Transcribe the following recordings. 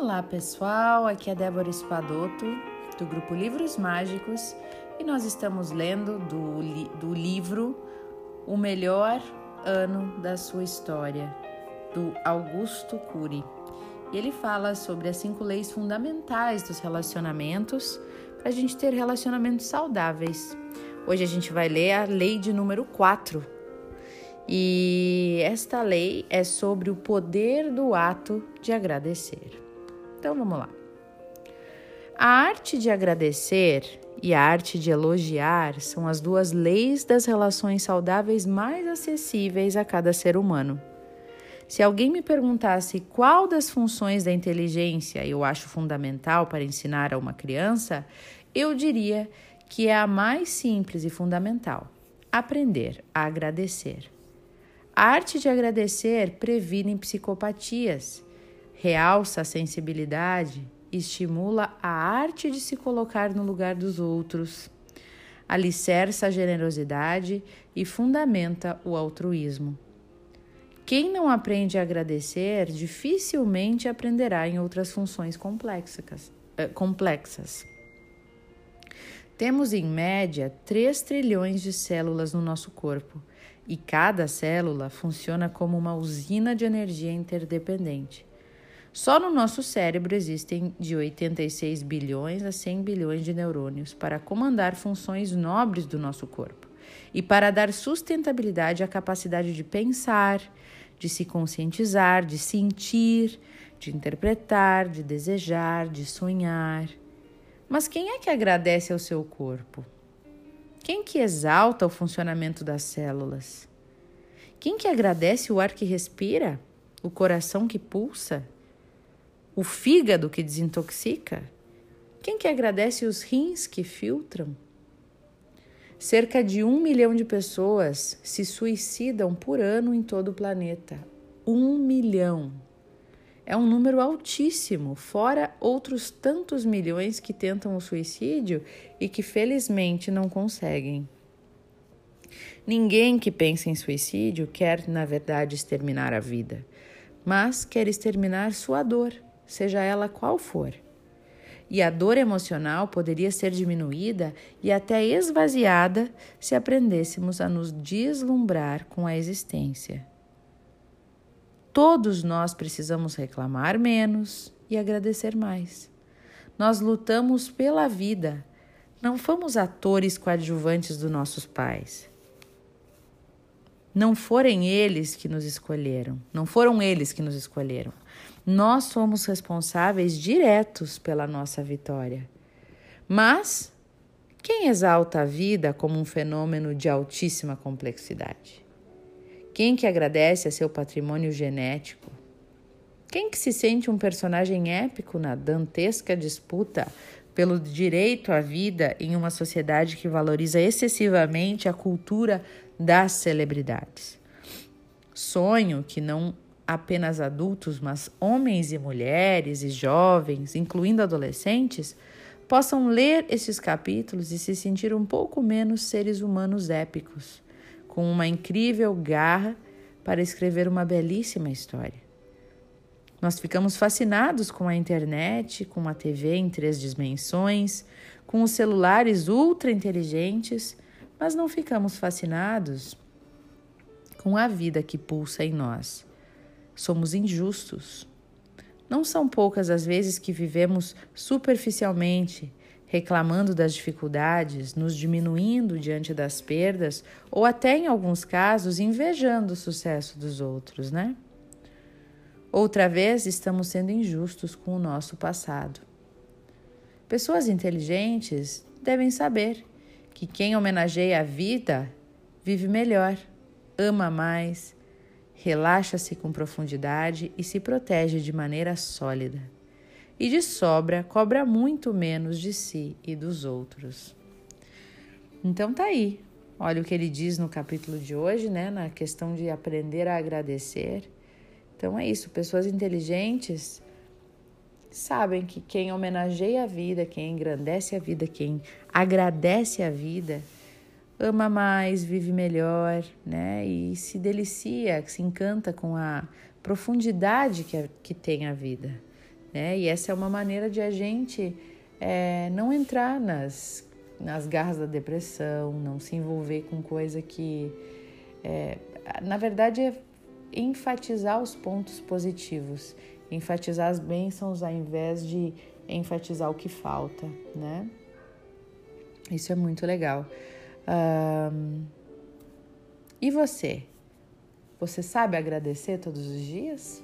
Olá pessoal, aqui é Débora Espadoto do grupo Livros Mágicos e nós estamos lendo do, do livro O Melhor Ano da Sua História, do Augusto Cury. E ele fala sobre as cinco leis fundamentais dos relacionamentos para a gente ter relacionamentos saudáveis. Hoje a gente vai ler a lei de número 4. E esta lei é sobre o poder do ato de agradecer. Então vamos lá. A arte de agradecer e a arte de elogiar são as duas leis das relações saudáveis mais acessíveis a cada ser humano. Se alguém me perguntasse qual das funções da inteligência eu acho fundamental para ensinar a uma criança, eu diria que é a mais simples e fundamental: aprender a agradecer. A arte de agradecer previne psicopatias, realça a sensibilidade, estimula a arte de se colocar no lugar dos outros, alicerça a generosidade e fundamenta o altruísmo. Quem não aprende a agradecer dificilmente aprenderá em outras funções complexas. Eh, complexas. Temos em média 3 trilhões de células no nosso corpo e cada célula funciona como uma usina de energia interdependente. Só no nosso cérebro existem de 86 bilhões a 100 bilhões de neurônios para comandar funções nobres do nosso corpo e para dar sustentabilidade à capacidade de pensar, de se conscientizar, de sentir, de interpretar, de desejar, de sonhar. Mas quem é que agradece ao seu corpo? Quem que exalta o funcionamento das células? Quem que agradece o ar que respira? O coração que pulsa? O fígado que desintoxica? Quem que agradece os rins que filtram? Cerca de um milhão de pessoas se suicidam por ano em todo o planeta. Um milhão. É um número altíssimo, fora outros tantos milhões que tentam o suicídio e que felizmente não conseguem. Ninguém que pensa em suicídio quer, na verdade, exterminar a vida, mas quer exterminar sua dor, seja ela qual for e a dor emocional poderia ser diminuída e até esvaziada se aprendêssemos a nos deslumbrar com a existência. Todos nós precisamos reclamar menos e agradecer mais. Nós lutamos pela vida, não fomos atores coadjuvantes dos nossos pais. Não foram eles que nos escolheram, não foram eles que nos escolheram. Nós somos responsáveis diretos pela nossa vitória. Mas quem exalta a vida como um fenômeno de altíssima complexidade? Quem que agradece a seu patrimônio genético? Quem que se sente um personagem épico na dantesca disputa pelo direito à vida em uma sociedade que valoriza excessivamente a cultura das celebridades? Sonho que não apenas adultos, mas homens e mulheres e jovens, incluindo adolescentes, possam ler esses capítulos e se sentir um pouco menos seres humanos épicos, com uma incrível garra para escrever uma belíssima história. Nós ficamos fascinados com a internet, com a TV em três dimensões, com os celulares ultra inteligentes, mas não ficamos fascinados com a vida que pulsa em nós somos injustos. Não são poucas as vezes que vivemos superficialmente, reclamando das dificuldades, nos diminuindo diante das perdas ou até em alguns casos invejando o sucesso dos outros, né? Outra vez estamos sendo injustos com o nosso passado. Pessoas inteligentes devem saber que quem homenageia a vida vive melhor, ama mais, relaxa-se com profundidade e se protege de maneira sólida. E de sobra, cobra muito menos de si e dos outros. Então tá aí. Olha o que ele diz no capítulo de hoje, né, na questão de aprender a agradecer. Então é isso, pessoas inteligentes sabem que quem homenageia a vida, quem engrandece a vida, quem agradece a vida, ama mais, vive melhor, né? E se delicia, se encanta com a profundidade que, a, que tem a vida. Né? E essa é uma maneira de a gente é, não entrar nas, nas garras da depressão, não se envolver com coisa que, é, na verdade, é enfatizar os pontos positivos, enfatizar as bênçãos ao invés de enfatizar o que falta, né? Isso é muito legal. Um, e você? Você sabe agradecer todos os dias?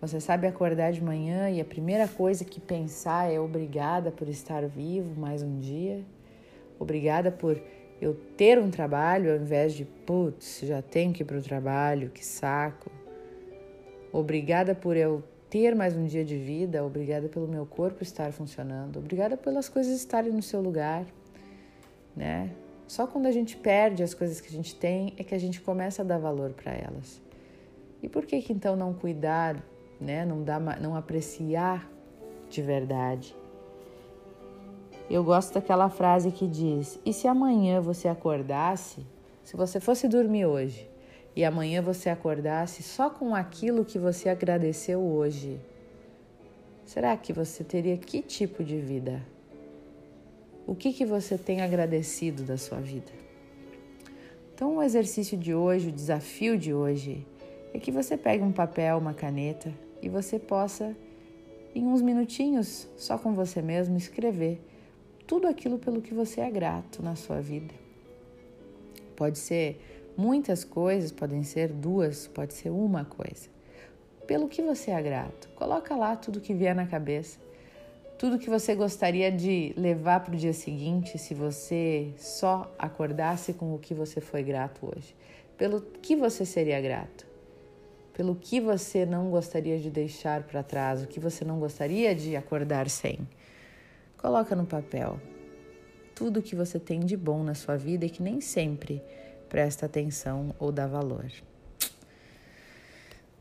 Você sabe acordar de manhã e a primeira coisa que pensar é obrigada por estar vivo mais um dia? Obrigada por eu ter um trabalho ao invés de putz, já tenho que ir para o trabalho, que saco. Obrigada por eu ter mais um dia de vida, obrigada pelo meu corpo estar funcionando, obrigada pelas coisas estarem no seu lugar, né? Só quando a gente perde as coisas que a gente tem é que a gente começa a dar valor para elas. E por que que então não cuidar, né? Não dar, não apreciar de verdade? Eu gosto daquela frase que diz: "E se amanhã você acordasse, se você fosse dormir hoje, e amanhã você acordasse só com aquilo que você agradeceu hoje, será que você teria que tipo de vida?" O que, que você tem agradecido da sua vida? Então, o exercício de hoje, o desafio de hoje, é que você pegue um papel, uma caneta e você possa, em uns minutinhos, só com você mesmo, escrever tudo aquilo pelo que você é grato na sua vida. Pode ser muitas coisas, podem ser duas, pode ser uma coisa. Pelo que você é grato, coloca lá tudo que vier na cabeça tudo que você gostaria de levar para o dia seguinte se você só acordasse com o que você foi grato hoje. Pelo que você seria grato? Pelo que você não gostaria de deixar para trás? O que você não gostaria de acordar sem? Coloca no papel tudo que você tem de bom na sua vida e que nem sempre presta atenção ou dá valor.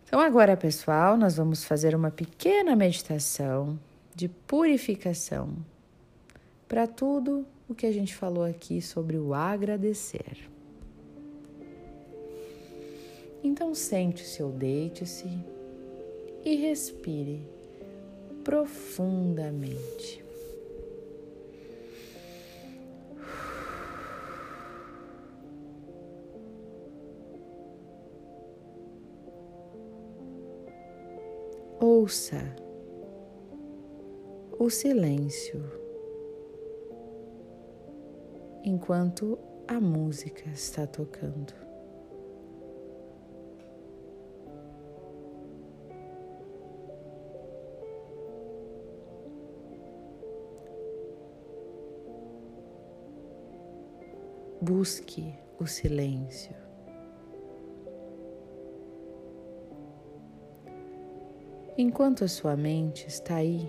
Então, agora, pessoal, nós vamos fazer uma pequena meditação de purificação para tudo o que a gente falou aqui sobre o agradecer. Então sente-se ou deite-se e respire profundamente. Ouça o silêncio enquanto a música está tocando. Busque o silêncio. Enquanto a sua mente está aí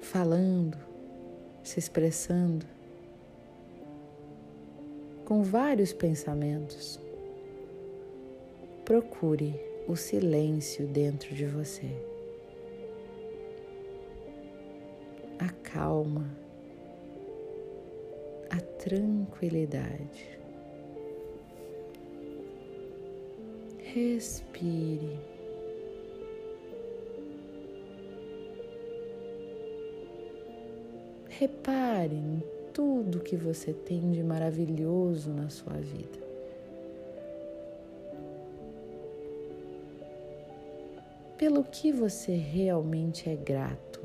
falando, se expressando, com vários pensamentos. Procure o silêncio dentro de você. A calma, a tranquilidade. Respire. Repare em tudo que você tem de maravilhoso na sua vida. Pelo que você realmente é grato.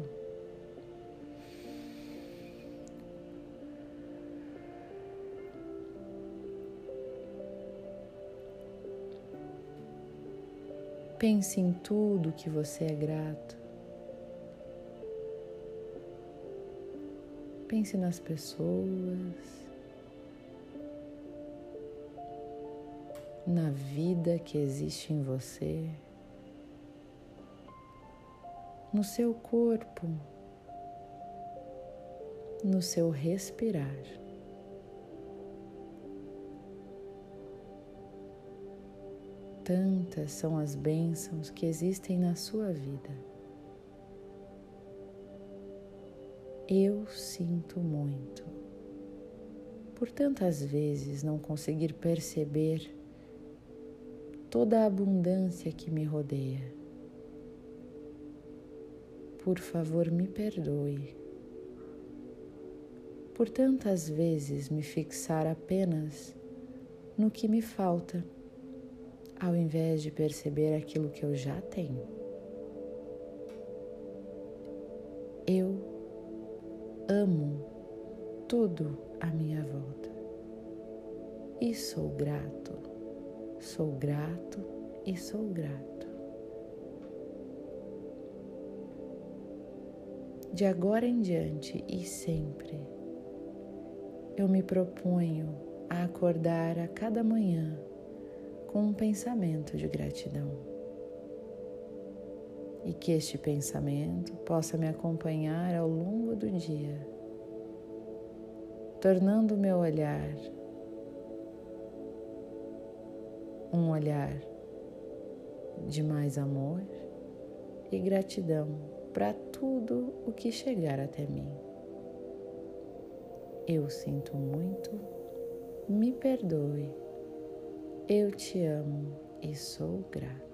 Pense em tudo que você é grato. Pense nas pessoas, na vida que existe em você, no seu corpo, no seu respirar. Tantas são as bênçãos que existem na sua vida. Eu sinto muito por tantas vezes não conseguir perceber toda a abundância que me rodeia. Por favor, me perdoe por tantas vezes me fixar apenas no que me falta, ao invés de perceber aquilo que eu já tenho. Eu amo tudo à minha volta e sou grato, sou grato e sou grato. De agora em diante e sempre eu me proponho a acordar a cada manhã com um pensamento de gratidão. E que este pensamento possa me acompanhar ao longo do dia, tornando o meu olhar um olhar de mais amor e gratidão para tudo o que chegar até mim. Eu sinto muito, me perdoe, eu te amo e sou grata.